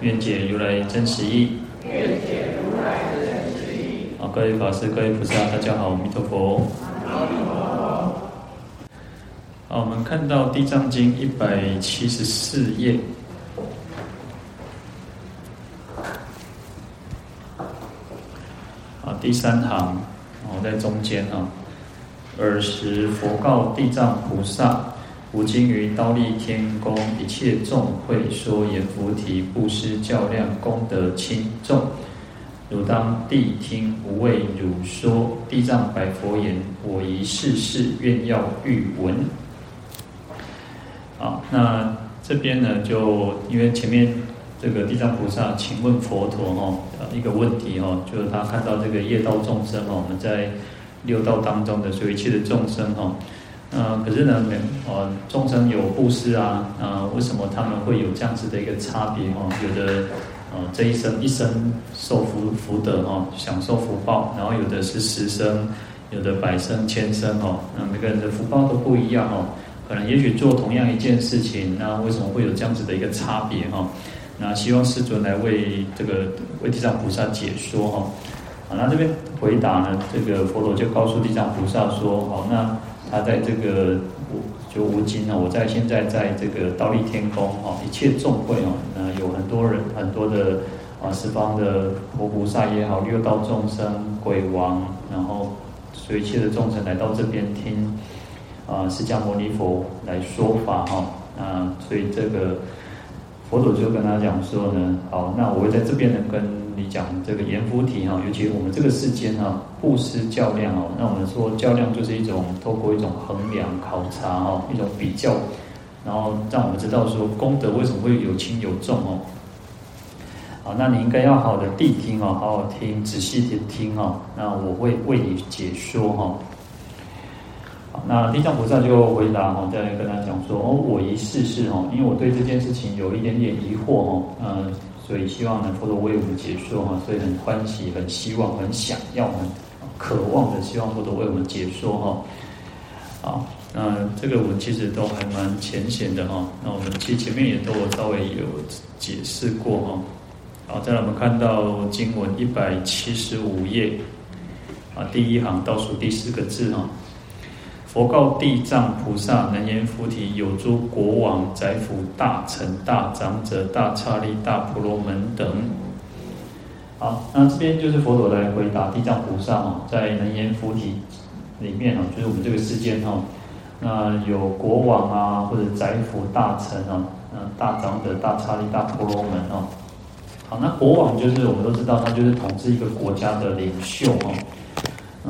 愿解如来真实义。好，各位法师、各位菩萨，大家好，阿弥陀佛。好，我们看到《地藏经》一百七十四页。第三行，哦，在中间啊。尔时佛告地藏菩萨：“吾今于忉利天宫一切众会说言菩提布施较量功德轻重，汝当谛听，吾为汝说。”地藏白佛言：“我宜世事，愿要欲闻。”好，那这边呢，就因为前面。这个地藏菩萨，请问佛陀哈，一个问题哈，就是他看到这个业道众生哈，我们在六道当中的所有一切的众生哈，呃，可是呢，每呃众生有布施啊，呃，为什么他们会有这样子的一个差别哈？有的呃这一生一生受福福德哈，享受福报，然后有的是十生，有的百生千生哈，那每个人的福报都不一样哦，可能也许做同样一件事情，那为什么会有这样子的一个差别哈？那希望世尊来为这个为地藏菩萨解说哈，好，那这边回答呢，这个佛陀就告诉地藏菩萨说，好，那他在这个就无尽呢，我在现在在这个道立天宫哈，一切众会哦，那有很多人很多的啊十方的佛菩萨也好，六道众生、鬼王，然后所一切的众生来到这边听啊释迦牟尼佛来说法哈，啊，所以这个。佛祖就跟他讲说呢，好，那我会在这边呢跟你讲这个阎浮提哈，尤其我们这个世间哈，布施较量哦，那我们说较量就是一种透过一种衡量考察哈，一种比较，然后让我们知道说功德为什么会有轻有重哦。好，那你应该要好好的谛听哦，好好听，仔细的听哦，那我会为你解说哈。那地藏菩萨就回答哈，再来跟他讲说哦，我一试试哈，因为我对这件事情有一点点疑惑哈，嗯，所以希望呢佛陀为我们解说哈，所以很欢喜、很希望、很想要、很渴望的希望佛陀为我们解说哈。好，那这个我们其实都还蛮浅显的哈，那我们其实前面也都有稍微有解释过哈。好，再来我们看到经文一百七十五页啊，第一行倒数第四个字哈。佛告地藏菩萨：“能言菩提有诸国王、宰辅、大臣、大长者、大刹利、大婆罗门等。”好，那这边就是佛陀来回答地藏菩萨哦，在能言菩提里面哦，就是我们这个世间哈，那有国王啊，或者宰辅、大臣啊，嗯，大长者、大刹利、大婆罗门哦。好，那国王就是我们都知道，他就是统治一个国家的领袖哈。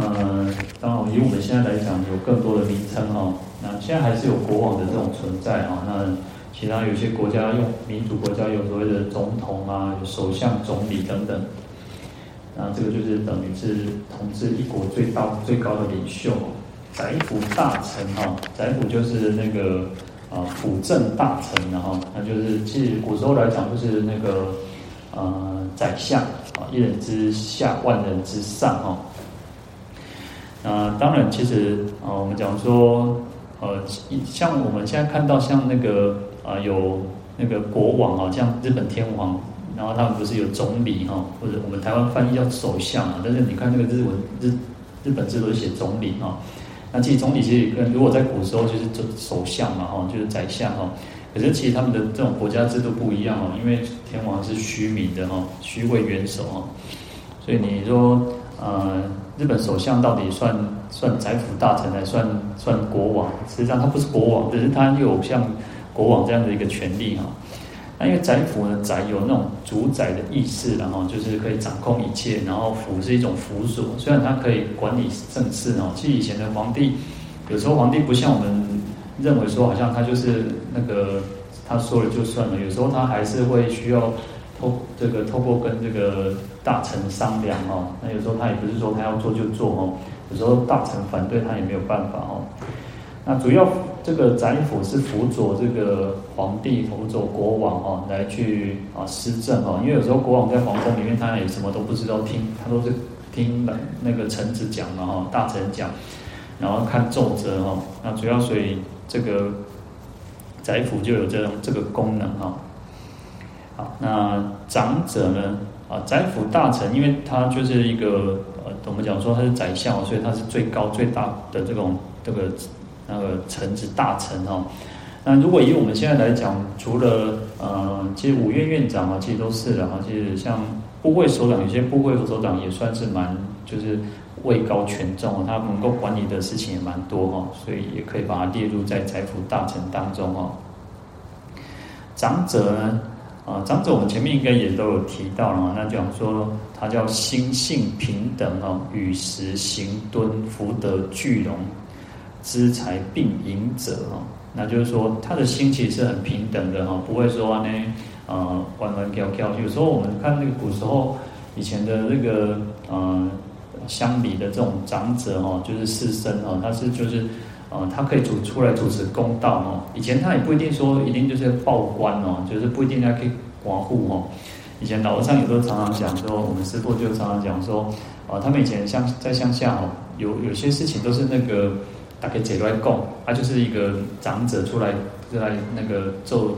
嗯，当然，以我们现在来讲，有更多的名称哈。那现在还是有国王的这种存在哈。那其他有些国家用民主国家有所谓的总统啊，首相、总理等等。那这个就是等于是统治一国最大最高的领袖，宰辅大臣哈。宰辅就是那个啊辅政大臣然后，那就是其实古时候来讲就是那个呃宰相啊，一人之下，万人之上哈。啊，当然，其实啊，我们讲说，呃，像我们现在看到像那个啊，有那个国王啊，像日本天皇，然后他们不是有总理哈，或者我们台湾翻译叫首相啊，但是你看那个日文日日本字都是写总理哈。那其实总理其实跟如果在古时候就是首相嘛哈，就是宰相哈。可是其实他们的这种国家制度不一样哦，因为天皇是虚名的哈，虚位元首哈，所以你说呃。日本首相到底算算宰辅大臣，还算算国王？实际上他不是国王，只是他有像国王这样的一个权利哈。那因为宰辅呢，宰有那种主宰的意识，然后就是可以掌控一切，然后辅是一种辅佐，虽然他可以管理政事哦。其实以前的皇帝，有时候皇帝不像我们认为说，好像他就是那个他说了就算了，有时候他还是会需要透这个透过跟这个大臣商量哦，那有时候他也不是说他要做就做哦，有时候大臣反对他也没有办法哦。那主要这个宰辅是辅佐这个皇帝、辅佐国王哈，来去啊施政哈。因为有时候国王在皇宫里面，他也什么都不知道，听他都是听那个臣子讲嘛哈，大臣讲，然后看奏折哈。那主要所以这个宰辅就有这种这个功能哈。好，那长者呢？啊，宰辅大臣，因为他就是一个呃，我们讲说他是宰相，所以他是最高最大的这种这个那个臣子大臣哦。那如果以我们现在来讲，除了呃，其实五院院长啊，其实都是的哈。其实像部会首长，有些部会首长也算是蛮就是位高权重，他能够管理的事情也蛮多哈，所以也可以把它列入在宰辅大臣当中哈。长者呢？啊，长者我们前面应该也都有提到了嘛，那讲说他叫心性平等哦，与时行敦，福德具容，资财并盈者哦，那就是说他的心其实是很平等的哈，不会说呢，呃，弯弯翘翘。有时候我们看那个古时候以前的那个呃乡里的这种长者哈，就是士绅哈，他是就是。啊，他可以主出来主持公道哦。以前他也不一定说一定就是报官哦，就是不一定要去管护哦。以前老和尚有时候常常讲说，我们师父就常常讲说，啊，他们以前乡在乡下哦，有有些事情都是那个大概解出来供，他就是一个长者出来出来那个做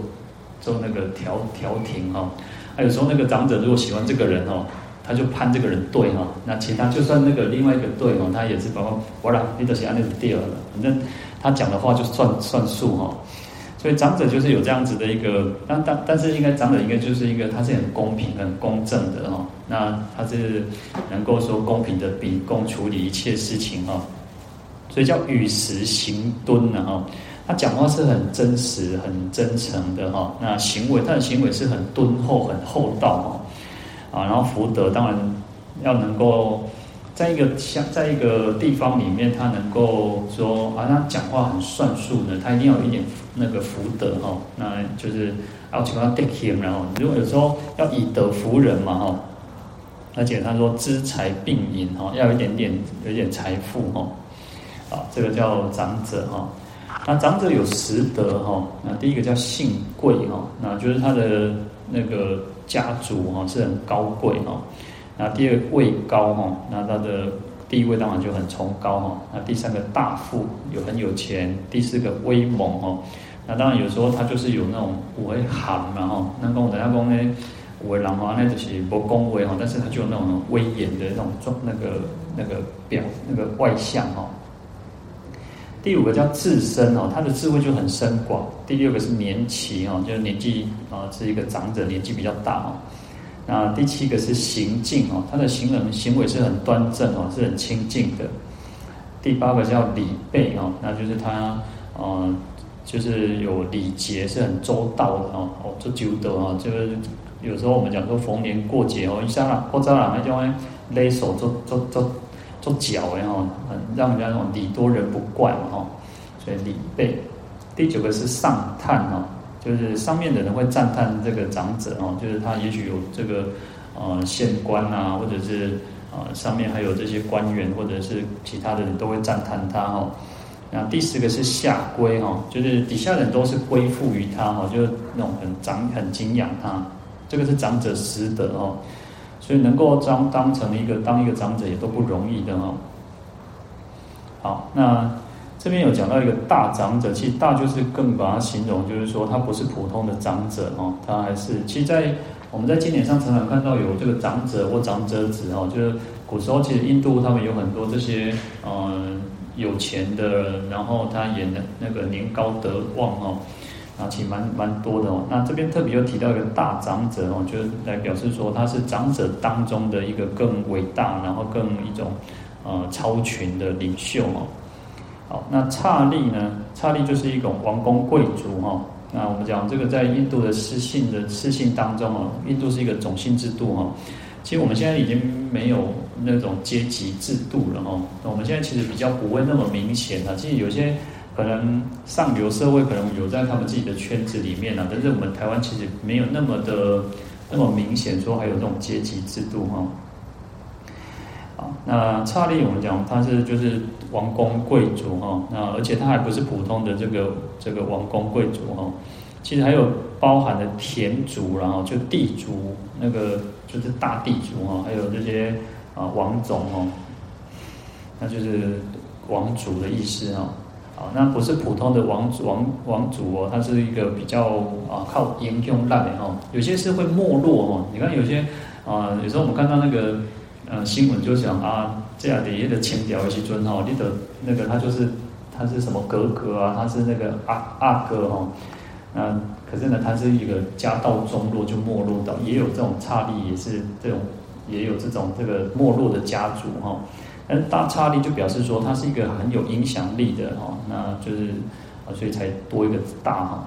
做那个调调停哦。还有时候那个长者如果喜欢这个人哦。他就判这个人对哈，那其他就算那个另外一个对哈，他也是包括我啦，你都是按那个第二了，反正他讲的话就算算数哈。所以长者就是有这样子的一个，但但但是应该长者应该就是一个，他是很公平、很公正的哈。那他是能够说公平的秉公处理一切事情哈，所以叫与时行敦呢哈。他讲话是很真实、很真诚的哈。那行为他的行为是很敦厚、很厚道哈。啊，然后福德当然要能够在一个像在一个地方里面，他能够说啊，他讲话很算数呢，他一定要有一点那个福德哈，那就是要请他 take him，然后如果有时候要以德服人嘛哈，而且他说资财并盈哈，要有一点点有一点财富哈，啊，这个叫长者哈，那长者有十德哈，那第一个叫姓贵哈，那就是他的那个。家族哈是很高贵哈，那第二位高哈，那他的地位当然就很崇高哈。那第三个大富有很有钱，第四个威猛哈。那当然有时候他就是有那种武威寒嘛哈那跟我等下讲呢，武威狼话那就是不恭维哈，但是他就有那种威严的那种状那个那个表那个外向哈。第五个叫智深哦，他的智慧就很深广。第六个是年期哦，就是年纪啊是一个长者，年纪比较大哦。那第七个是行径哦，他的行人行为是很端正哦，是很清净的。第八个叫礼备哦，那就是他呃就是有礼节，是很周到的哦。哦，这九德哦，就是有时候我们讲说逢年过节哦，一下啦，或者啦，那就会勒手做做做。做脚然后很让人家那种礼多人不怪嘛哈，所以礼备。第九个是上叹哈，就是上面的人会赞叹这个长者哦，就是他也许有这个呃县官啊，或者是呃上面还有这些官员或者是其他的人都会赞叹他哈。那第十个是下归哈，就是底下人都是归附于他哈，就是那种很长很敬仰他，这个是长者十德哦。所以能够当当成一个当一个长者也都不容易的哦。好，那这边有讲到一个大长者，其实大就是更把它形容，就是说他不是普通的长者哦，他还是其实，在我们在经典上常常看到有这个长者或长者子哦，就是古时候其实印度他们有很多这些嗯有钱的，然后他也能那个年高德旺哦。啊，其实蛮蛮多的哦。那这边特别又提到一个大长者哦，就是来表示说他是长者当中的一个更伟大，然后更一种呃超群的领袖哦。好，那刹利呢？刹利就是一种王公贵族哈。那我们讲这个在印度的氏姓的氏姓当中哦，印度是一个种姓制度哈。其实我们现在已经没有那种阶级制度了哈。那我们现在其实比较不会那么明显了。其实有些。可能上流社会可能有在他们自己的圈子里面啊，但是我们台湾其实没有那么的那么明显说还有这种阶级制度哈。好，那刹利我们讲他是就是王公贵族哈，那而且他还不是普通的这个这个王公贵族哈，其实还有包含了田族，然后就地族那个就是大地族哈，还有这些啊王总哦，那就是王族的意思哈。啊，那不是普通的王王王族哦，他是一个比较啊靠英雄烂的哈，有些是会没落哦。你看有些啊，有时候我们看到那个呃新闻就讲啊，这样的一个清朝的时阵哈，你的那个他就是他是什么哥哥啊，他是那个阿阿哥哈，那可是呢，他是一个家道中落就没落到，也有这种刹利也是这种也有这种这个没落的家族哈。但大刹利就表示说，它是一个很有影响力的哈，那就是啊，所以才多一个大哈。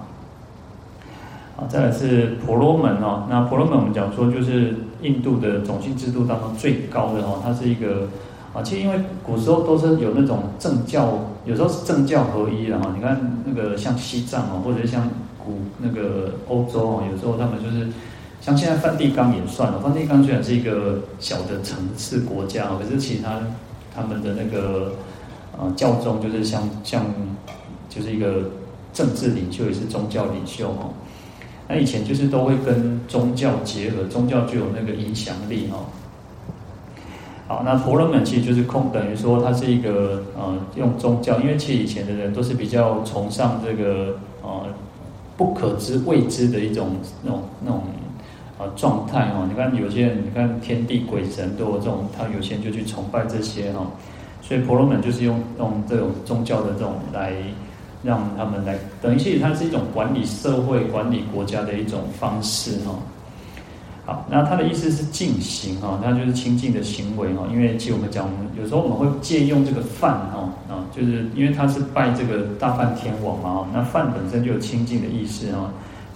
啊，再来是婆罗门哦，那婆罗门我们讲说就是印度的种姓制度当中最高的哈，它是一个啊，其实因为古时候都是有那种政教，有时候是政教合一的哈。你看那个像西藏哦，或者像古那个欧洲哦，有时候他们就是像现在梵蒂冈也算了，梵蒂冈虽然是一个小的城市国家，可是其他。他们的那个呃教宗就是像像就是一个政治领袖，也是宗教领袖哦。那以前就是都会跟宗教结合，宗教具有那个影响力哦。好，那婆罗门其实就是空，等于说他是一个呃用宗教，因为其实以前的人都是比较崇尚这个呃不可知未知的一种那种那种。状态哦，你看有些人，你看天地鬼神都有这种，他有些人就去崇拜这些哈，所以婆罗门就是用用这种宗教的这种来让他们来，等于其实它是一种管理社会、管理国家的一种方式哈。好，那他的意思是净行哈，那就是清净的行为哈，因为其实我们讲，有时候我们会借用这个饭哈啊，就是因为他是拜这个大梵天王嘛，那饭本身就有清净的意思哈。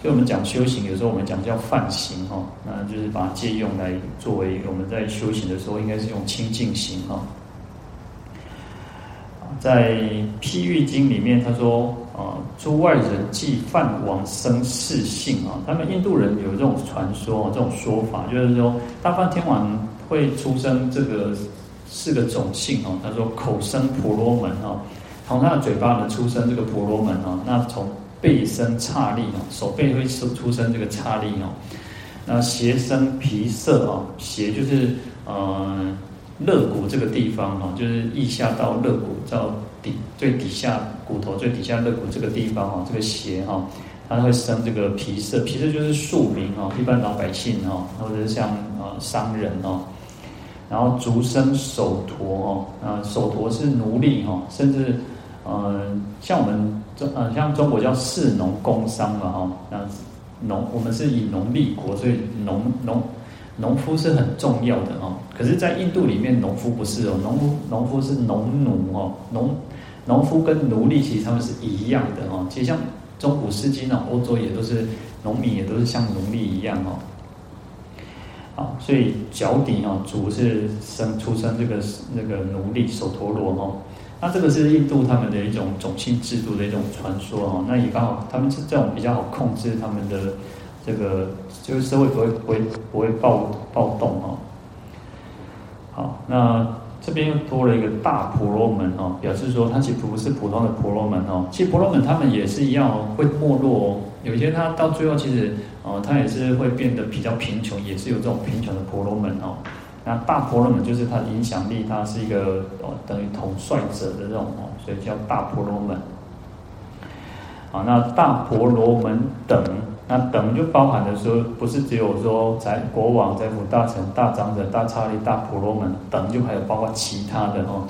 所以我们讲修行，有时候我们讲叫梵行哈，那就是把它借用来作为我们在修行的时候，应该是用清净行哈。在譬喻经里面，他说啊，诸外人记梵往生四姓啊，他们印度人有这种传说，这种说法，就是说大梵天王会出生这个四个种姓哦。他说口生婆罗门哈，从他的嘴巴呢出生这个婆罗门哈，那从。背生刹利哦，手背会出出生这个刹利哦。那胁生皮色哦，胁就是呃肋骨这个地方哈，就是腋下到肋骨到底最底下骨头最底下肋骨这个地方哈，这个胁哈，它会生这个皮色，皮色就是庶民哈，一般老百姓哈，或者是像呃商人哦。然后足生手陀哈，啊手陀是奴隶哈，甚至。嗯，像我们中呃，像中国叫士农工商嘛哈，那农我们是以农立国，所以农农农夫是很重要的哈。可是，在印度里面，农夫不是哦，农夫农夫是农奴哦，农农夫跟奴隶其实他们是一样的哈。其实像中古世纪呢，欧洲也都是农民，也都是像奴隶一样哈。好，所以脚底啊，足是生出生这个那个奴隶首陀罗哈。那这个是印度他们的一种种姓制度的一种传说哦，那也刚好他们是这种比较好控制他们的这个，就是社会不会不会不会暴暴动哦。好，那这边又多了一个大婆罗门哦，表示说他其实不是普通的婆罗门哦，其实婆罗门他们也是一样哦，会没落哦，有些他到最后其实哦，他也是会变得比较贫穷，也是有这种贫穷的婆罗门哦。那大婆罗门就是他的影响力，他是一个哦等于统帅者的这种哦，所以叫大婆罗门。好，那大婆罗门等，那等就包含的说，不是只有说在国王、宰辅大臣、大长者、大差利、大婆罗门等，就还有包括其他的哦。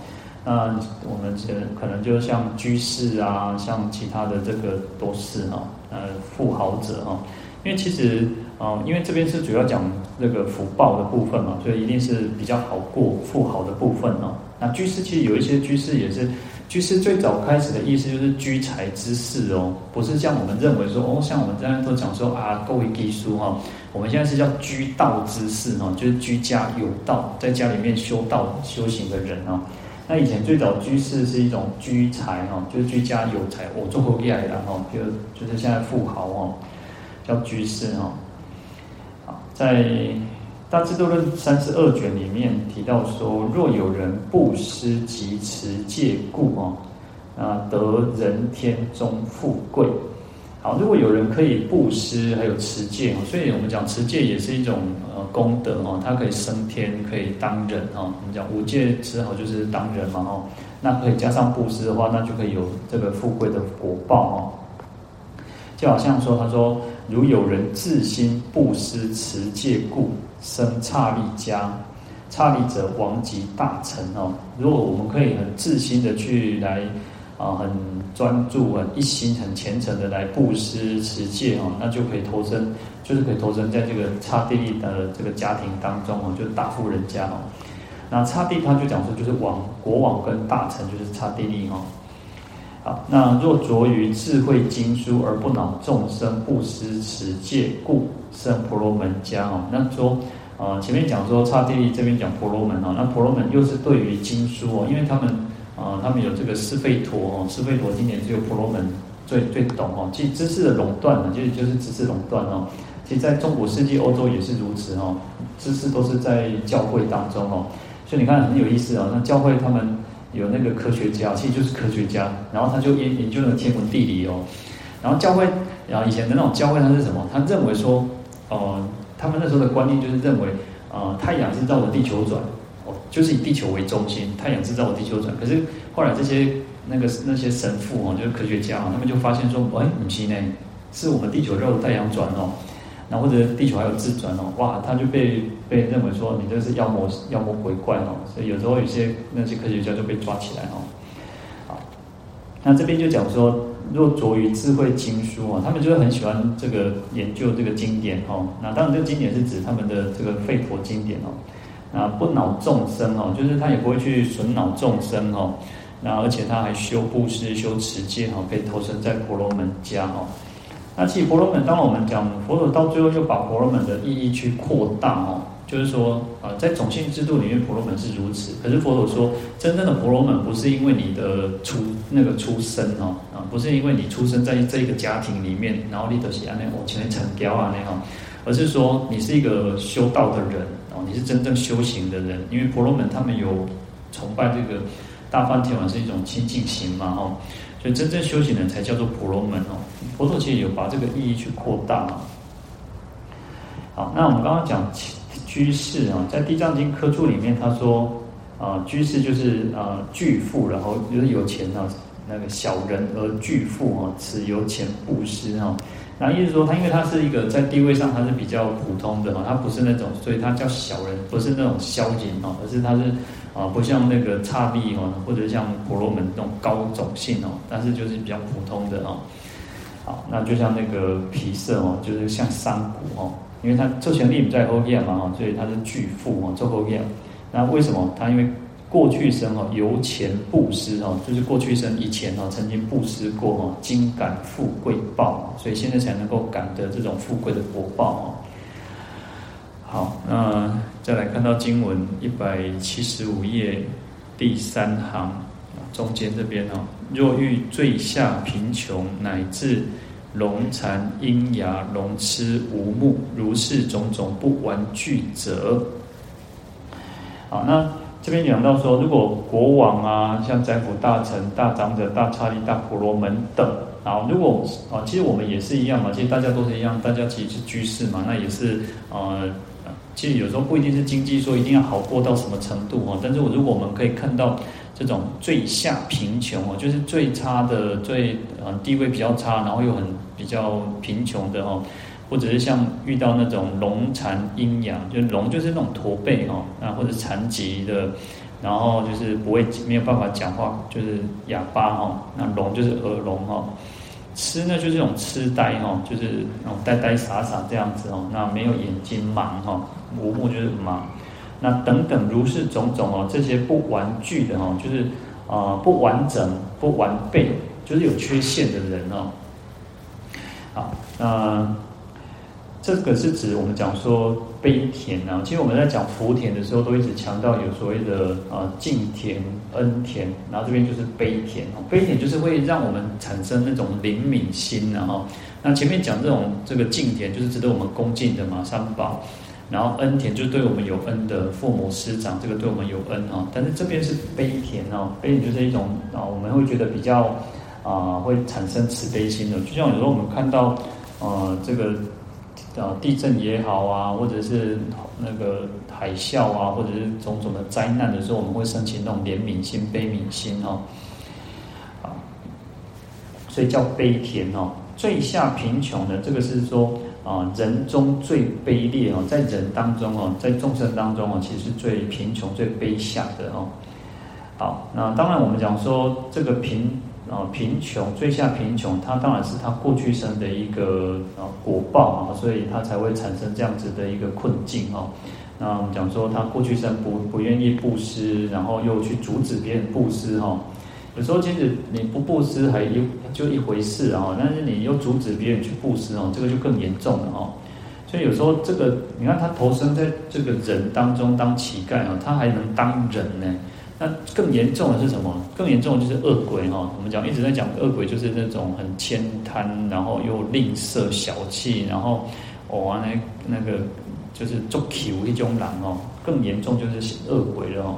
那我们这可能就像居士啊，像其他的这个都是哈，呃，富豪者哈，因为其实。啊，因为这边是主要讲那个福报的部分嘛，所以一定是比较好过富豪的部分哦。那居士其实有一些居士也是，居士最早开始的意思就是居财之士哦，不是像我们认为说哦，像我们这样都讲说啊，各位居士哈，我们现在是叫居道之士哈，就是居家有道，在家里面修道修行的人哦。那以前最早居士是一种居财哈，就是居家有财，我做后业的哈，就就是现在富豪哦，叫居士哈。在《大智度论》三十二卷里面提到说，若有人布施及持戒故哦，啊得人天中富贵。好，如果有人可以布施，还有持戒，所以我们讲持戒也是一种呃功德哦，它可以升天，可以当人哦。我们讲五戒持好就是当人嘛哦，那可以加上布施的话，那就可以有这个富贵的果报哦。就好像说，他说。如有人自心布施持戒故生刹利家，刹利者王及大臣哦。如果我们可以很自心的去来啊，很专注啊，一心很虔诚的来布施持戒哦，那就可以投身，就是可以投身在这个刹帝利的这个家庭当中哦，就是大富人家哦。那刹帝他就讲说，就是王国王跟大臣就是刹帝利哦。那若着于智慧经书而不恼众生布施持戒故生婆罗门家哦。那说，呃，前面讲说刹帝利这边讲婆罗门哦，那婆罗门又是对于经书哦，因为他们，呃，他们有这个斯费陀哦，斯费陀经典只有婆罗门最最懂哦。其实知识的垄断呢，就是就是知识垄断哦。其实在中古世纪欧洲也是如此哦，知识都是在教会当中哦。所以你看很有意思哦，那教会他们。有那个科学家，其实就是科学家，然后他就研研究了天文地理哦。然后教会，然后以前的那种教会，他是什么？他认为说，呃，他们那时候的观念就是认为，呃，太阳是绕着地球转，哦，就是以地球为中心，太阳是绕着地球转。可是后来这些那个那些神父哦，就是科学家，他们就发现说，哎，不是呢，是我们地球绕着太阳转哦。那或者地球还有自转哦，哇，他就被被认为说你这是妖魔妖魔鬼怪哦，所以有时候有些那些科学家就被抓起来哦。好，那这边就讲说，若着于智慧经书哦，他们就是很喜欢这个研究这个经典哦。那当然，这个经典是指他们的这个吠陀经典哦。那不恼众生哦，就是他也不会去损恼众生哦。那而且他还修布施、修持戒哦，可以投生在婆罗门家哦。那其实婆罗门，当我们讲佛陀到最后又把婆罗门的意义去扩大哦，就是说啊，在种姓制度里面，婆罗门是如此。可是佛陀说，真正的婆罗门不是因为你的出那个出生哦，啊，不是因为你出生在这一个家庭里面，然后你得喜安那我前面成骄啊那样，而是说你是一个修道的人哦，你是真正修行的人。因为婆罗门他们有崇拜这个大梵天王是一种清净心嘛哈。所以真正修行人才叫做婆罗门哦。佛陀其实有把这个意义去扩大。好，那我们刚刚讲居士啊，在《地藏经》科注里面，他说啊，居士就是啊巨富，然后就是有钱啊，那个小人而巨富哦，此由钱布施哦。那意思说他，因为他是一个在地位上他是比较普通的哦，他不是那种，所以他叫小人，不是那种消极哦，而是他是。啊，不像那个刹利哦，或者像婆罗门那种高种姓哦，但是就是比较普通的哦。好，那就像那个皮舍哦，就是像山谷哦，因为他周旋力在后面嘛哦，所以他是巨富哦，周后面。那为什么他因为过去生哦，由前布施哦，就是过去生以前哦，曾经布施过哦，今感富贵报，所以现在才能够感得这种富贵的果报哦。好，那再来看到经文一百七十五页第三行中间这边哦，若遇最下贫穷乃至癃残瘖哑聋痴无目如是种种不完具者，好，那这边讲到说，如果国王啊，像宰府大臣、大长者、大刹利、大婆罗门等，啊，如果啊，其实我们也是一样嘛，其实大家都是一样，大家其实是居士嘛，那也是呃。其实有时候不一定是经济说一定要好过到什么程度哦，但是我如果我们可以看到这种最下贫穷哦，就是最差的、最呃地位比较差，然后又很比较贫穷的哦，或者是像遇到那种聋残阴阳，就聋就是那种驼背哦，啊或者残疾的，然后就是不会没有办法讲话，就是哑巴哦，那聋就是耳聋哦。痴呢，就是这种痴呆哈，就是那种呆呆傻傻这样子哦。那没有眼睛盲哈，无目就是盲。那等等如是种种哦，这些不完具的哈，就是啊不完整、不完备，就是有缺陷的人哦。好，那。这个是指我们讲说悲田啊，其实我们在讲福田的时候，都一直强调有所谓的啊敬田、恩田，然后这边就是悲田哦，悲田就是会让我们产生那种灵敏心，然后那前面讲这种这个敬田，就是值得我们恭敬的嘛，三宝。然后恩田就对我们有恩的父母师长，这个对我们有恩哦。但是这边是悲田哦，悲田就是一种啊，我们会觉得比较啊，会产生慈悲心的。就像有时候我们看到呃这个呃地震也好啊，或者是那个海啸啊，或者是种种的灾难的时候，我们会升起那种怜悯心、悲悯心哦。啊，所以叫悲田哦。最下贫穷的这个是说。啊，人中最卑劣哦，在人当中哦，在众生当中哦，其实最贫穷、最卑下的哦。好，那当然我们讲说这个贫啊贫穷最下贫穷，它当然是他过去生的一个啊果报啊，所以他才会产生这样子的一个困境哦。那我们讲说他过去生不不愿意布施，然后又去阻止别人布施哈。有时候其实你不布施还一就一回事啊，但是你又阻止别人去布施哦，这个就更严重了哦。所以有时候这个，你看他投生在这个人当中当乞丐哦，他还能当人呢。那更严重的是什么？更严重的就是恶鬼哈。我们讲一直在讲恶鬼，就是那种很慳贪，然后又吝啬小气，然后哦那那个就是做乞一种人哦。更严重就是恶鬼了哦。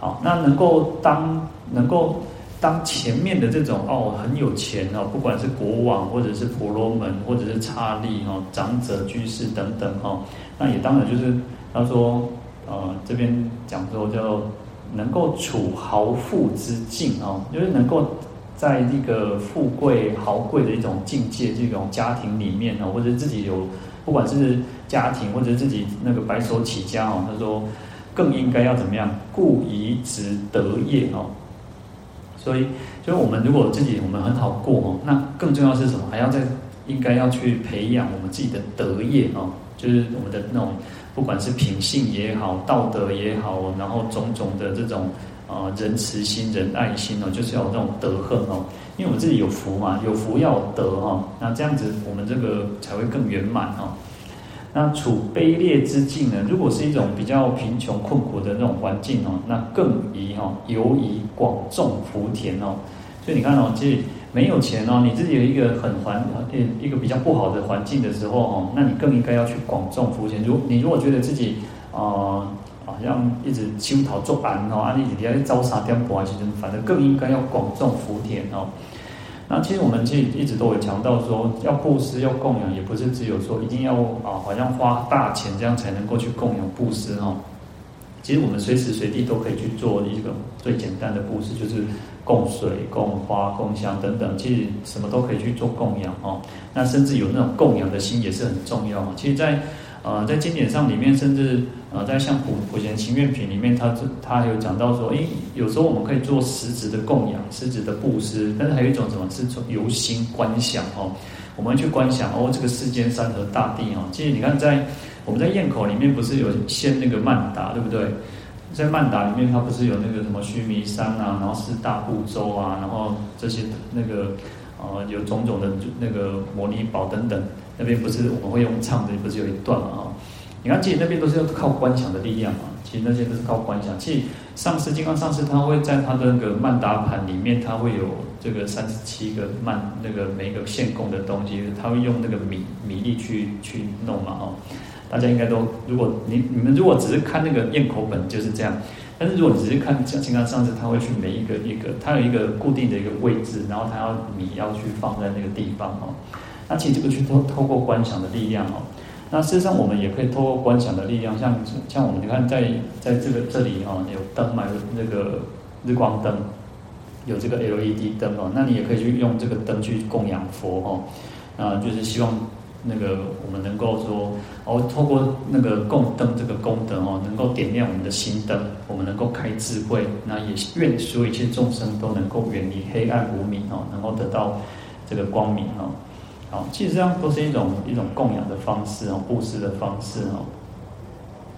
好，那能够当能够当前面的这种哦，很有钱哦，不管是国王或者是婆罗门或者是刹利哦，长者居士等等哦，那也当然就是他说呃这边讲说叫能够处豪富之境哦，就是能够在那个富贵豪贵的一种境界这种家庭里面哦，或者自己有不管是家庭或者自己那个白手起家哦，他说。更应该要怎么样？故宜植德业哦。所以，就是我们如果自己我们很好过哦，那更重要是什么？还要在应该要去培养我们自己的德业哦，就是我们的那种不管是品性也好，道德也好，然后种种的这种呃仁慈心、仁爱心哦，就是要有那种德恨哦。因为我们自己有福嘛，有福要有德哈，那这样子我们这个才会更圆满哦。那处卑劣之境呢？如果是一种比较贫穷困苦的那种环境哦，那更宜哈，尤宜广种福田哦。所以你看哦，其实没有钱哦，你自己有一个很环一个比较不好的环境的时候哦，那你更应该要去广种福田。如你如果觉得自己呃好像一直修讨做安哦，啊你底下招啥颠簸啊，其实反正更应该要广种福田哦。那其实我们其实一直都有强调说，要布施要供养，也不是只有说一定要啊，好像花大钱这样才能够去供养布施哦。其实我们随时随地都可以去做一个最简单的布施，就是供水、供花、供香等等，其实什么都可以去做供养哦。那甚至有那种供养的心也是很重要。其实，在呃，在经典上里面，甚至呃，在像普普贤行愿品里面，他他有讲到说，诶，有时候我们可以做实质的供养、实质的布施，但是还有一种什么，是从由心观想哦，我们去观想哦，这个世间山河大地哦，其实你看在我们在堰口里面不是有现那个曼达，对不对？在曼达里面，它不是有那个什么须弥山啊，然后四大部洲啊，然后这些那个呃，有种种的那个摩尼宝等等。那边不是我们会用唱的，不是有一段嘛？哦，你看，其实那边都是要靠观想的力量嘛。其实那些都是靠观想。其实上师金刚上师他会在他的那个曼达盘里面，他会有这个三十七个曼那个每个献供的东西，他会用那个米米粒去去弄嘛。哦，大家应该都，如果你你们如果只是看那个堰口本就是这样，但是如果你只是看像金刚上师，他会去每一个一个，他有一个固定的一个位置，然后他要米要去放在那个地方哦。那其实这个去透透过观想的力量哦，那事实上我们也可以透过观想的力量，像像我们你看在在这个这里哦，有灯嘛，有那个日光灯，有这个 LED 灯哦，那你也可以去用这个灯去供养佛哦，啊，就是希望那个我们能够说哦，透过那个供灯这个功德哦，能够点亮我们的心灯，我们能够开智慧，那也愿所有一切众生都能够远离黑暗无明哦，能够得到这个光明哦。好，其实这样都是一种一种供养的方式哦，布施的方式哦。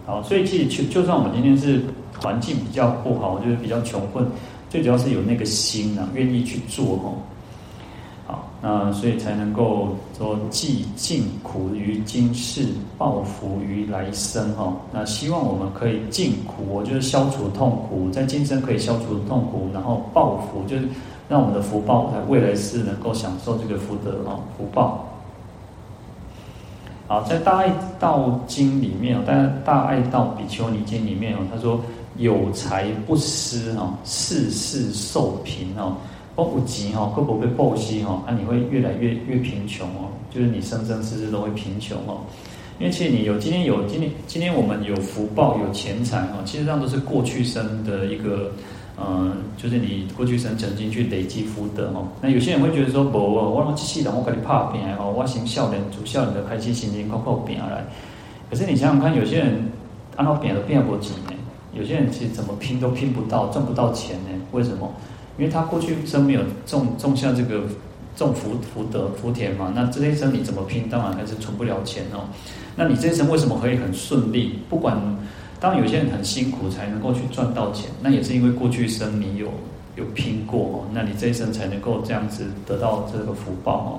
好，所以其实就就算我们今天是环境比较不好，就是比较穷困，最主要是有那个心啊，愿意去做哦。好，那所以才能够说既尽苦于今世，报福于来生哦。那希望我们可以尽苦，我就是消除痛苦，在今生可以消除痛苦，然后报福就是。让我们的福报在未来世能够享受这个福德啊，福报。好，在大爱道经里面哦，在大爱道比丘尼经里面哦，他说有财不施哦，世世受贫哦，不不急哈，会不会暴息哈？啊，你会越来越越贫穷哦，就是你生生世世都会贫穷哦。因为其实你有今天有今天今天我们有福报有钱财哈，其实这样都是过去生的一个。嗯，就是你过去生曾经去累积福德哦。那有些人会觉得说，不，我那机器人，我给你拍拼哦，我行孝人主孝人的开心心情靠靠拼来。可是你想想看，有些人按照拼都拼不起呢。有些人其实怎么拼都拼不到，赚不到钱呢？为什么？因为他过去生没有种种下这个种福福德福田嘛。那这一生你怎么拼，当然还是存不了钱哦。那你这一生为什么可以很顺利？不管。当有些人很辛苦才能够去赚到钱，那也是因为过去生你有有拼过哦，那你这一生才能够这样子得到这个福报哦。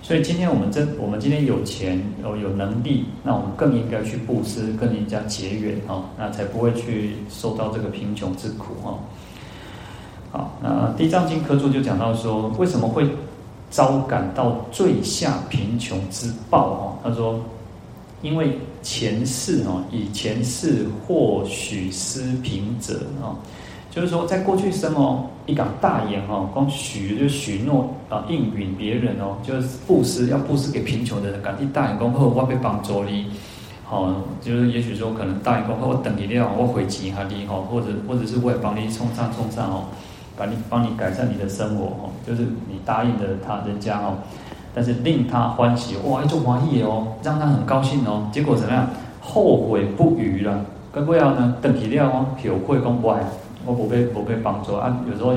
所以今天我们这我们今天有钱有有能力，那我们更应该去布施，跟人家结缘哦，那才不会去受到这个贫穷之苦哦。好，那《地藏经》科注就讲到说，为什么会遭感到最下贫穷之报哦？他说。因为前世哦，以前世或许施贫者哦，就是说在过去生哦，一讲大言哦，光许就许诺啊，应允别人哦，就是布施要布施给贫穷的人，讲一大言讲好，我被帮助你，好，就是也许说可能大言讲好，我等你了，我回击哈你哈，或者或者是我也帮你冲上冲上哦，帮你帮你改善你的生活哦，就是你答应的他人家哦。但是令他欢喜，哇，一种欢喜哦，让他很高兴哦。结果怎么样？后悔不余了。该不要呢？等体料哦，有会公乖，我不被不被帮助啊。有时候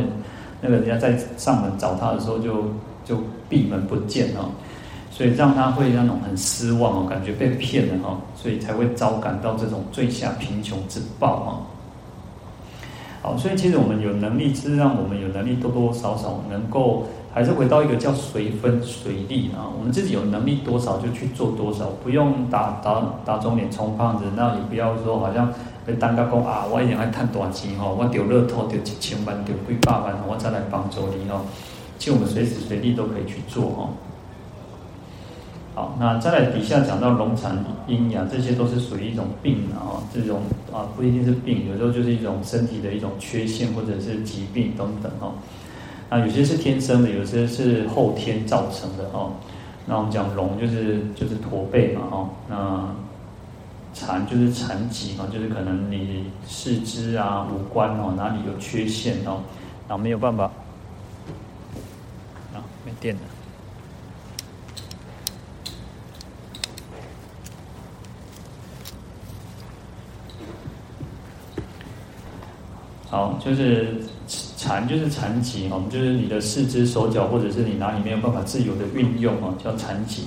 那个人家在上门找他的时候就，就闭门不见哦。所以让他会那种很失望哦，感觉被骗了哈，所以才会遭感到这种最下贫穷之报哈。好，所以其实我们有能力，是让我们有能力多多少少能够。还是回到一个叫随分随力啊，我们自己有能力多少就去做多少，不用打打打肿脸充胖子，那也不要说好像被单个讲啊，我一定要赚大钱哈，我丢乐透丢几千万丢几百万，我再来帮助你哦。其实我们随时随地都可以去做哦。好，那再来底下讲到癃残瘖瘂，这些都是属于一种病啊，这种啊不一定是病，有时候就是一种身体的一种缺陷或者是疾病等等哈。那有些是天生的，有些是后天造成的哦。那我们讲龙就是就是驼背嘛哦。那残就是残疾嘛，就是可能你四肢啊、五官哦哪里有缺陷哦，然后没有办法啊，没电了。好，就是。残就是残疾哦，就是你的四肢手脚或者是你哪里没有办法自由的运用哦，叫残疾。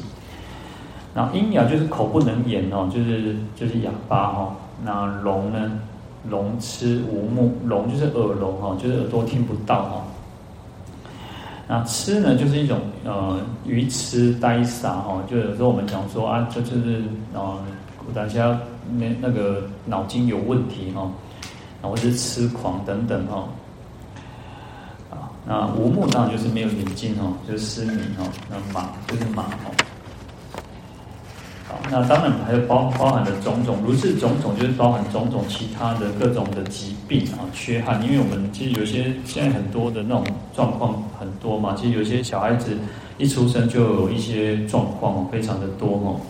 然后瘖瘂就是口不能言哦，就是就是哑巴哈。那聋呢，聋痴无目，聋就是耳聋哈，就是耳朵听不到哈。那痴呢，就是一种呃愚痴呆傻哈，就有时候我们讲说啊，这就是呃大家那那个脑筋有问题哈，或者是痴狂等等哈。那无目当然就是没有眼睛哦，就是失明哦。那盲就是盲哦。好，那当然还有包包含的种种，如是种种就是包含种种其他的各种的疾病啊、缺憾。因为我们其实有些现在很多的那种状况很多嘛，其实有些小孩子一出生就有一些状况非常的多哦。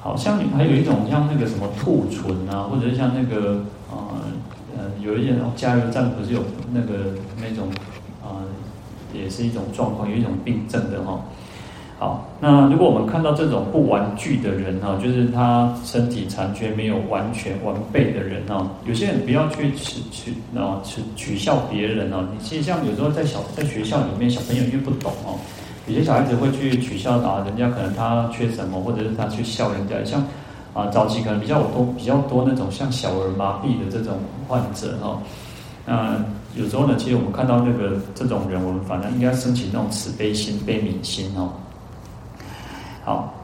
好像还有一种像那个什么兔唇啊，或者是像那个。有一点哦，加油站不是有那个那种啊、也是一种状况，有一种病症的哈。好，那如果我们看到这种不完具的人哈，就是他身体残缺没有完全完备的人哈，有些人不要去取取啊取取笑别人哦。你其实像有时候在小在学校里面，小朋友因为不懂哦，有些小孩子会去取笑啊，人家可能他缺什么，或者是他去笑人家，像。啊，早期可能比较多比较多那种像小儿麻痹的这种患者哈，那有时候呢，其实我们看到那个这种人，我们反而应该升起那种慈悲心、悲悯心哦。好，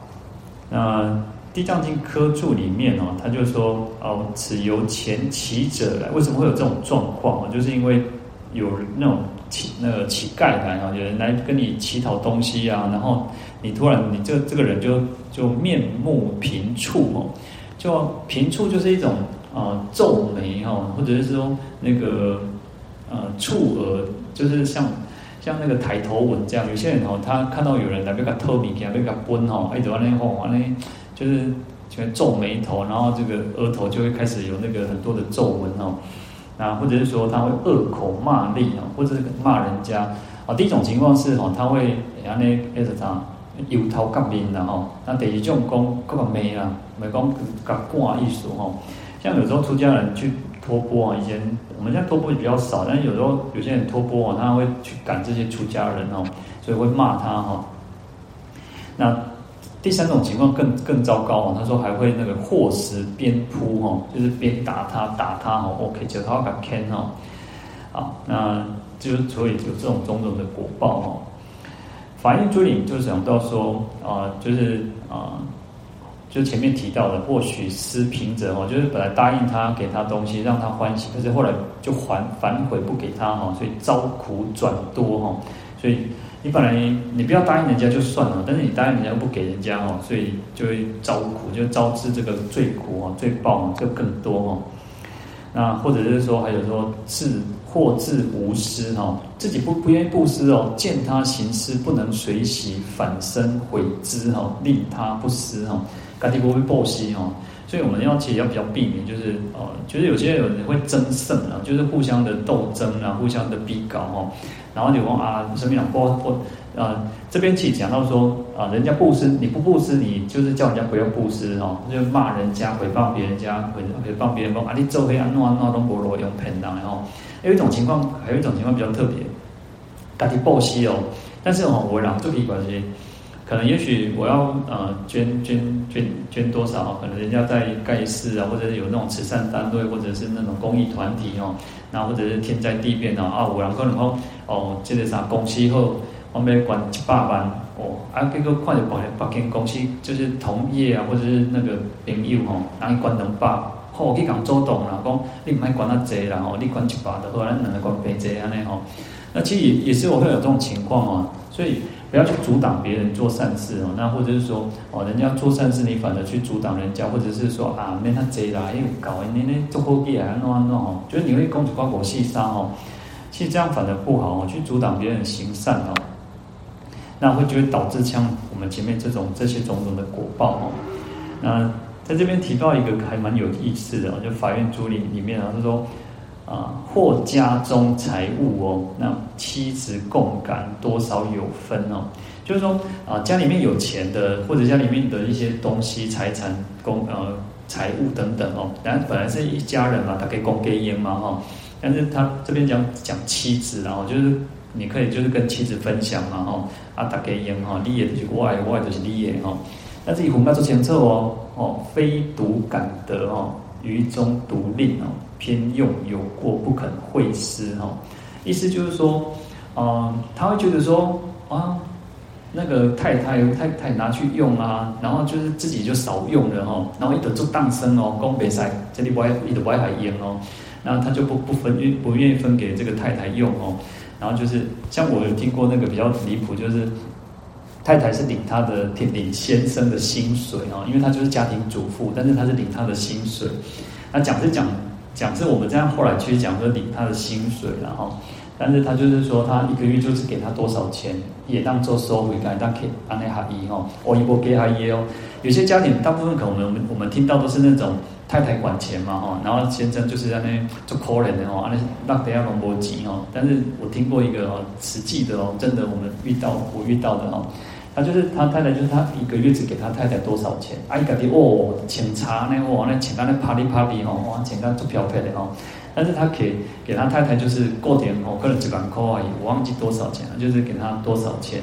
那《地藏经》科注里面哦，他就说哦，此由前起者来，为什么会有这种状况啊？就是因为有那种乞那个乞丐来啊，有人来跟你乞讨东西啊，然后你突然你这这个人就就面目贫蹙哦，就贫蹙就是一种啊皱眉哈，或者是说那个呃蹙额，就是像像那个抬头纹这样。有些人哦，他看到有人来被他偷米给他被他分哈，哎，怎么那吼，那就是全皱眉头，然后这个额头就会开始有那个很多的皱纹哦。那，或者是说他会恶口骂力啊，或者是骂人家啊。第一种情况是哈，他会安尼那个啥，油头革面的哈。那第二种讲各个眉啊，没讲甲挂意思哈。像有时候出家人去托钵啊，以前我们现在托钵比较少，但是有时候有些人托钵啊，他会去赶这些出家人哦，所以会骂他哈。那。第三种情况更更糟糕哦，他说还会那个祸时边扑哦，就是边打他打他哦，OK，就他敢砍哦，好，那就是所以有这种种种的果报哦。法印珠林就是想到说啊，就是啊，就前面提到的，或许施贫者哦，就是本来答应他给他东西让他欢喜，可是后来就还反悔不给他哈，所以遭苦转多哈，所以。你本来你不要答应人家就算了，但是你答应人家又不给人家哦，所以就会遭苦，就招致这个罪苦哦，罪报就更多哦。那或者是说，还有说自或自无私哈，自己不不愿意布施哦，见他行施不能随喜，反生悔之哈，令他不施哈，家己不会报喜哈。所以我们要其实要比较避免，就是呃，就是有些人会争胜啊，就是互相的斗争啊，互相的逼搞哈。然后你问啊，什么样不不呃，这边其实讲到说啊，人家布施你不布施，你就是叫人家不要布施哦，就骂人家诽谤别人家，诽诽谤别人说啊，你做黑啊，弄啊弄都无路用骗人哦。有一种情况，还有一种情况比较特别，家己布施哦，但是哦，我俩做屁关系。可能也许我要呃捐捐捐捐多少？可能人家在盖世啊，或者是有那种慈善单位，或者是那种公益团体哦，然后或者是天灾地变啊，啊，有人可能讲哦，这个啥公司后我们要捐一百万哦，啊，结果看到保保险公司就是同业啊，或者是那个朋友吼，然后捐两百，好，我去讲周董啦，讲你唔爱捐那济啦，吼，你捐一百的，后来两个捐平济安尼吼，那其实也是我会有这种情况哦，所以。不要去阻挡别人做善事哦，那或者是说哦，人家做善事，你反而去阻挡人家，或者是说啊，没他贼啦，又搞你那做后辈啊，弄啊弄哦，就是你会公主瓜果细沙哦，其实这样反而不好哦，去阻挡别人行善哦，那会就会导致像我们前面这种这些种种的果报哦。那在这边提到一个还蛮有意思的，就法院珠林里面啊，他说。啊，或家中财物哦，那妻子共感多少有分哦。就是说啊，家里面有钱的，或者家里面的一些东西、财产、公呃财物等等哦。然后本来是一家人嘛，他可以供给烟嘛哈。但是他这边讲讲妻子，然后就是你可以就是跟妻子分享嘛吼。啊，他给烟哈，你也就是我的，我的就是你的哈。但是以后要做前策哦，哦，非独感得哦。于中独吝哦，偏用有过，不肯会施哦。意思就是说，嗯，他会觉得说啊，那个太太太太拿去用啊，然后就是自己就少用了哦，然后一得做当生哦，公别塞这里不爱一得不爱还用哦，然后他就不不分不愿意分给这个太太用哦，然后就是像我有听过那个比较离谱，就是。太太是领他的领先生的薪水哦，因为他就是家庭主妇，但是他是领他的薪水。那讲是讲讲是我们这样后来去讲说领他的薪水，然后，但是他就是说他一个月就是给他多少钱，也当做收回来，当给安内哈伊哦，我一波给他耶哦。有些家庭大部分可能我们我们听到都是那种太太管钱嘛哈，然后先生就是在那做可怜的哦，安内让等下龙波吉哦。但是我听过一个哦，实际的哦，真的我们遇到我遇到的哦。他就是他太太，就是他一个月只给他太太多少钱？哎，家己哦，请茶呢，哦，那请他那啪哩啪里哦，哇，请他做漂配的哦。但是他给给他太太就是过点哦，可能几万块而已，我忘记多少钱了，就是给他多少钱。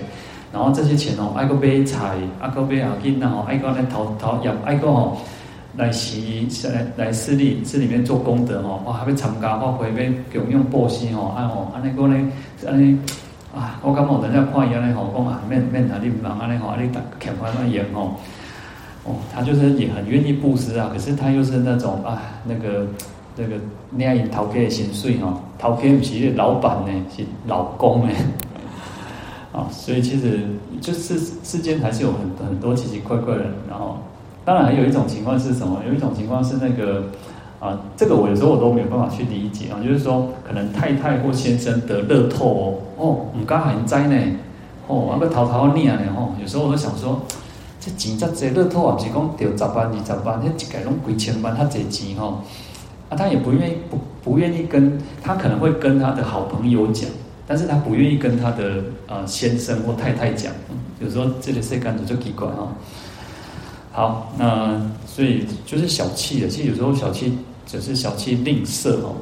然后这些钱哦，爱个买菜，爱个买啊，囡仔哦，爱个来讨讨也爱个哦，来洗来来寺里寺里面做功德哦，哇，还会参加发挥，被供用布施哦，哎哦，安尼个呢，安尼。啊，我感觉人家看伊安尼吼，讲啊，免免啊，你唔忙安尼吼，你欠款那严吼，哦，他就是也很愿意布施啊，可是他又是那种啊，那个那个领因头家的薪水吼，头家不是老板呢，是老公呢。啊，所以其实就是世间还是有很很多奇奇怪怪的人。然后，当然还有一种情况是什么？有一种情况是那个啊，这个我有时候我都没有办法去理解啊，就是说可能太太或先生得乐透哦，哦，唔敢还灾呢，哦，那个偷偷念呢，哦，有时候我都想说，这钱这这乐透啊，不是讲得十万二十万，那一个拢几千万，他这钱哈，啊，他也不愿意不不愿意跟他可能会跟他的好朋友讲。但是他不愿意跟他的呃先生或太太讲，有时候这个事干子就奇怪哈。好，那所以就是小气的，其实有时候小气只是小气吝啬哦。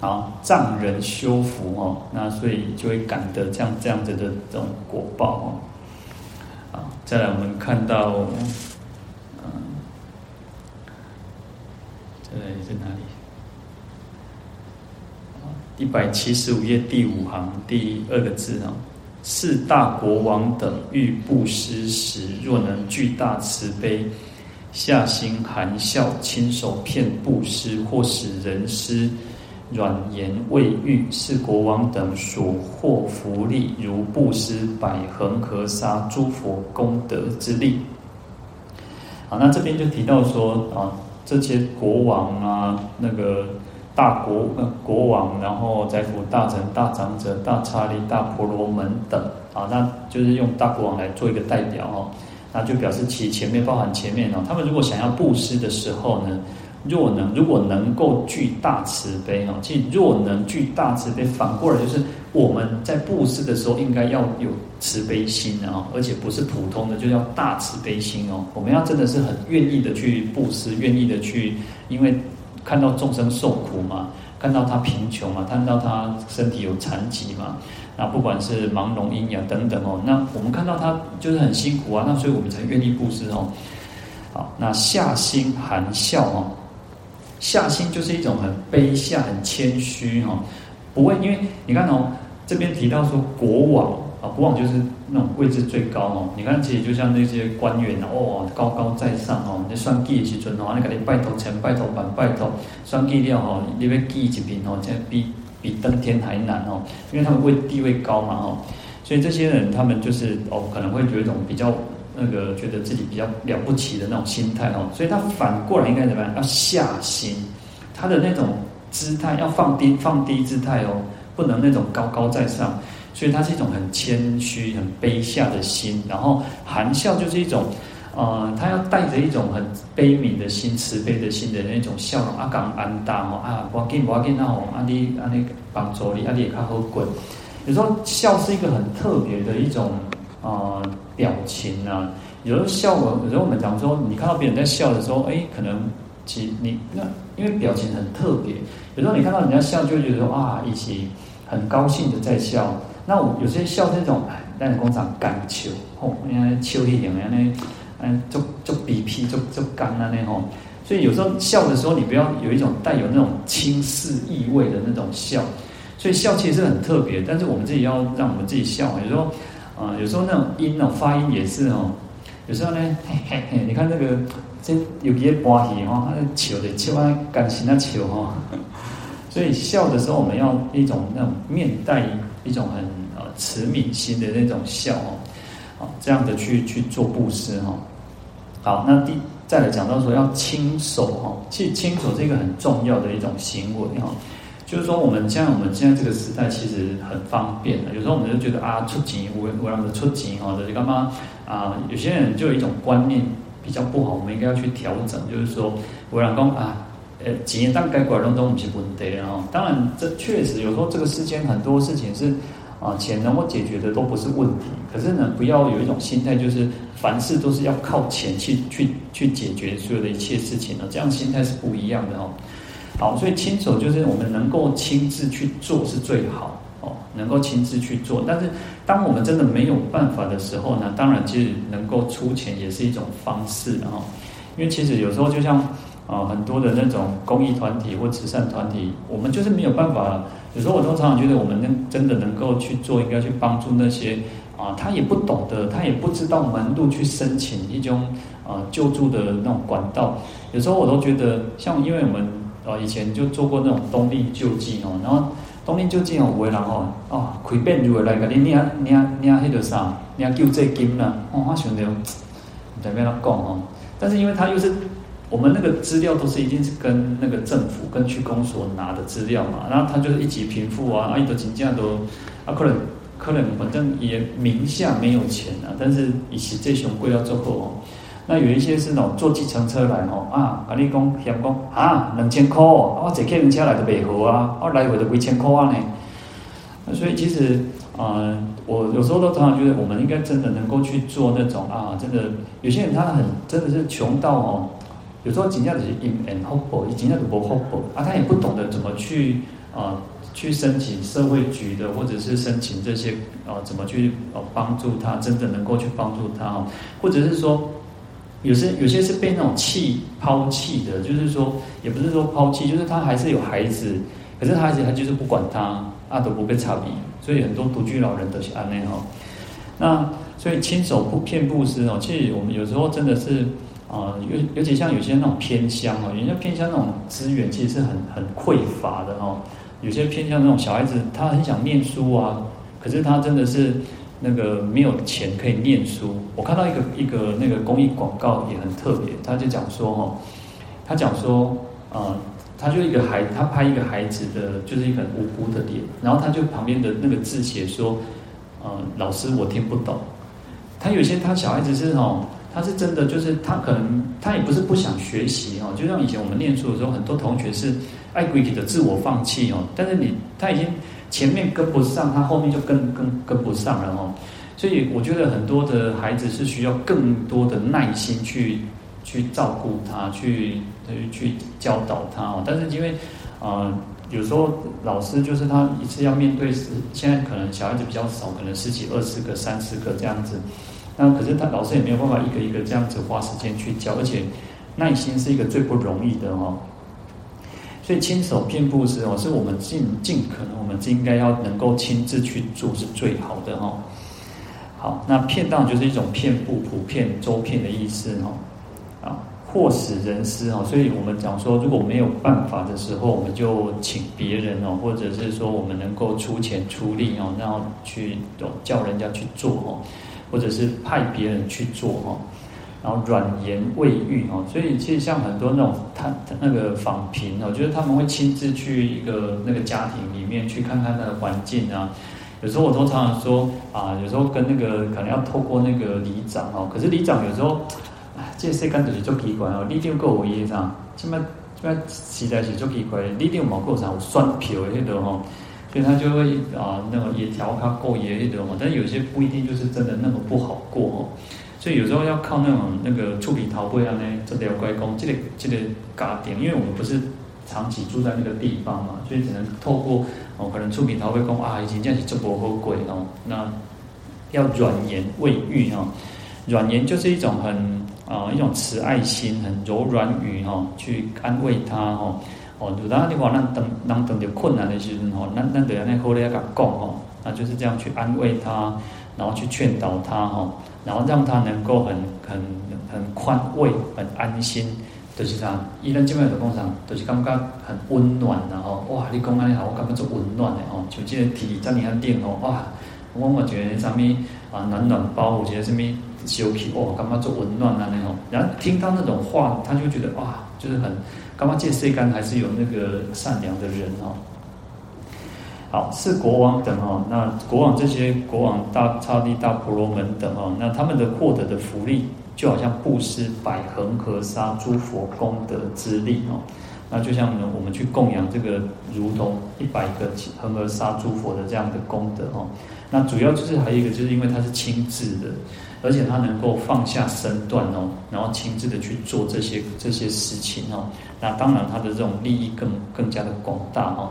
好，障人修福哦，那所以就会感得这样这样子的这种果报哦。好，再来我们看到，嗯，这里在哪里？一百七十五页第五行第二个字哦，四大国王等欲布施时，若能具大慈悲，下心含笑，亲手骗布施，或使人施软言慰喻，是国王等所获福利，如布施百恒河沙诸佛功德之力。好，那这边就提到说啊，这些国王啊，那个。大国国王，然后宰辅大臣、大长者、大刹利、大婆罗门等啊，那就是用大国王来做一个代表哦，那就表示其前面包含前面哦，他们如果想要布施的时候呢，若能如果能够具大慈悲哦，其实若能具大慈悲，反过来就是我们在布施的时候应该要有慈悲心啊，而且不是普通的，就要大慈悲心哦，我们要真的是很愿意的去布施，愿意的去，因为。看到众生受苦嘛，看到他贫穷嘛，看到他身体有残疾嘛，那不管是盲聋喑哑等等哦，那我们看到他就是很辛苦啊，那所以我们才愿意布施哦。好，那下心含笑哦，下心就是一种很卑下、很谦虚哈，不会，因为你看哦，这边提到说国王。啊，国王就是那种位置最高哦。你看，其实就像那些官员哦，高高在上哦。你算计的时阵哦，你给你拜头前、拜头板、拜头，算计了哦，你要记一笔哦，这比比登天还难哦。因为他们位地位高嘛哦，所以这些人他们就是哦，可能会有一种比较那个，觉得自己比较了不起的那种心态哦。所以他反过来应该怎么样？要下心，他的那种姿态要放低，放低姿态哦，不能那种高高在上。所以它是一种很谦虚、很卑下的心，然后含笑就是一种，呃，他要带着一种很悲悯的心、慈悲的心的那种笑容。阿刚安大哦，啊，我给我给那哦阿你阿你帮助你，阿你也较好滚。有时候笑是一个很特别的一种呃表情啊。有时候笑，有时候我们讲说，你看到别人在笑的时候，哎，可能其你那因为表情很特别。有时候你看到人家笑，就会觉得说啊，一起很高兴的在笑。那我有些笑这种，但是工厂干笑，吼，因为笑一点，因为嗯，就就鼻皮就就干了那吼，所以有时候笑的时候，你不要有一种带有那种轻视意味的那种笑，所以笑其实是很特别，但是我们自己要让我们自己笑，有时候啊，有时候那种音哦，发音也是哦，有时候呢，嘿嘿嘿，你看那个这有些瓜皮哦，他笑的笑啊，感情啊笑哈，所以笑的时候，我们要一种那种面带一种很呃。慈悯心的那种笑哦，好，这样的去去做布施哈。好，那第再来讲到说要亲手哈，其实亲手是一个很重要的一种行为哈。就是说，我们像我们现在这个时代，其实很方便的。有时候我们就觉得啊，出钱我我让他出钱哈，就是干嘛啊？有些人就有一种观念比较不好，我们应该要去调整。就是说，我让公啊，呃，钱当该管用都不是问题啊。当然，这确实有时候这个世间很多事情是。啊，钱能够解决的都不是问题，可是呢，不要有一种心态，就是凡事都是要靠钱去去去解决所有的一切事情呢，这样心态是不一样的哦。好，所以亲手就是我们能够亲自去做是最好哦，能够亲自去做。但是当我们真的没有办法的时候呢，当然其实能够出钱也是一种方式哦。因为其实有时候就像啊很多的那种公益团体或慈善团体，我们就是没有办法。有时候我都常常觉得，我们能真的能够去做，应该去帮助那些啊，他也不懂得，他也不知道门路去申请一种啊救助的那种管道。有时候我都觉得，像因为我们哦，以前就做过那种冬令救济哦，然后冬令救济哦，有的人哦，哦，开便就会来个你领领领迄个啥，领救济金啦，哦，我想着，在边他讲哦，但是因为他又是我们那个资料都是一定是跟那个政府跟区公所拿的资料嘛，然后他就是一级贫富啊，啊，伊都真正都啊，可能可能反正也名下没有钱啊，但是以前这熊贵要做过哦。那有一些是那种坐计程车来哦啊，跟你讲嫌讲啊两千块，我坐计程车来都袂好啊，我来回都几千块啊呢。所以其实啊、呃，我有时候都常常觉得，我们应该真的能够去做那种啊，真的有些人他很真的是穷到哦，有时候真正就是 in and hope，真正就无 hope 啊，他也不懂得怎么去啊去申请社会局的，或者是申请这些啊怎么去啊帮助他，真的能够去帮助他哦，或者是说。有些有些是被那种弃抛弃的，就是说，也不是说抛弃，就是他还是有孩子，可是孩子他就是不管他，啊都不被差别，所以很多独居老人都是安内哈。那所以亲手不骗布施哦，其实我们有时候真的是啊，尤、呃、尤其像有些那种偏乡哦，有些偏乡那种资源其实是很很匮乏的哈。有些偏乡那种小孩子，他很想念书啊，可是他真的是。那个没有钱可以念书，我看到一个一个那个公益广告也很特别，他就讲说哈，他讲说，呃，他就一个孩，他拍一个孩子的，就是一个很无辜的脸，然后他就旁边的那个字写说，呃，老师我听不懂。他有些他小孩子是哦，他是真的就是他可能他也不是不想学习哦，就像以前我们念书的时候，很多同学是爱规体的自我放弃哦，但是你他已经。前面跟不上，他后面就跟跟跟不上了哦，所以我觉得很多的孩子是需要更多的耐心去去照顾他，去去教导他哦。但是因为啊、呃，有时候老师就是他一次要面对，现在可能小孩子比较少，可能十几、二十个、三十个这样子，那可是他老师也没有办法一个一个这样子花时间去教，而且耐心是一个最不容易的哦。所以亲手骗布施哦，是我们尽尽可能，我们应该要能够亲自去做是最好的哈。好，那骗当就是一种遍布、普遍、周遍的意思哈。啊，或使人施哦，所以我们讲说，如果没有办法的时候，我们就请别人哦，或者是说我们能够出钱出力哦，然后去叫人家去做哦，或者是派别人去做哈。然后软言慰喻哦，所以其实像很多那种他那个访贫哦，就是他们会亲自去一个那个家庭里面去看看那个环境啊。有时候我都常常说啊，有时候跟那个可能要透过那个里长哦，可是里长有时候哎，这些干就是做奇怪哦，里长够有业障，这么这么实在是做奇怪，里长冇够啥我算票的那个哦，所以他就会啊那个也调他够业那个哦，但是有些不一定就是真的那么不好过哦。所以有时候要靠那种那个厝边头尾啊呢，这了解讲，这个这个家庭，因为我们不是长期住在那个地方嘛，所以只能透过哦，可能厝边头尾讲啊，已经这样子做不好鬼哦，那要软言慰喻哦，软言就是一种很啊、一种慈爱心，很柔软语哈，去安慰他哈哦，有当你话那等当等着困难的时候吼，那那等下那后来要讲吼，那就是这样去安慰他，然后去劝导他哈。然后让他能够很很很宽慰、很安心，就是他依然这边的工厂，就是感觉很温暖然后哇，你讲安尼好，我感觉做温暖的哦，就这个体在你那店哦，哇，我我觉得上面啊暖暖包，我觉得上面休息哦，感觉做温暖啊那种。然后听到那种话，他就觉得哇，就是很感觉这世间还是有那个善良的人哦。好，是国王等哦，那国王这些国王大刹帝大婆罗门等哦，那他们的获得的福利，就好像布施百恒河沙诸佛功德之力哦，那就像呢，我们去供养这个，如同一百个恒河沙诸佛的这样的功德哦。那主要就是还有一个，就是因为他是亲自的，而且他能够放下身段哦，然后亲自的去做这些这些事情哦。那当然他的这种利益更更加的广大哦。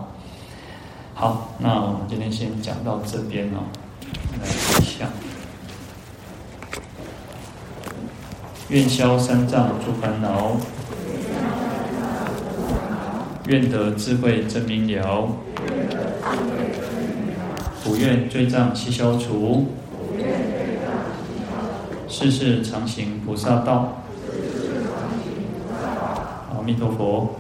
好，那我们今天先讲到这边哦。来一下，愿消三障诸烦恼，愿得智慧真明了，不愿罪障悉消除，世世常行菩萨道。阿弥陀佛。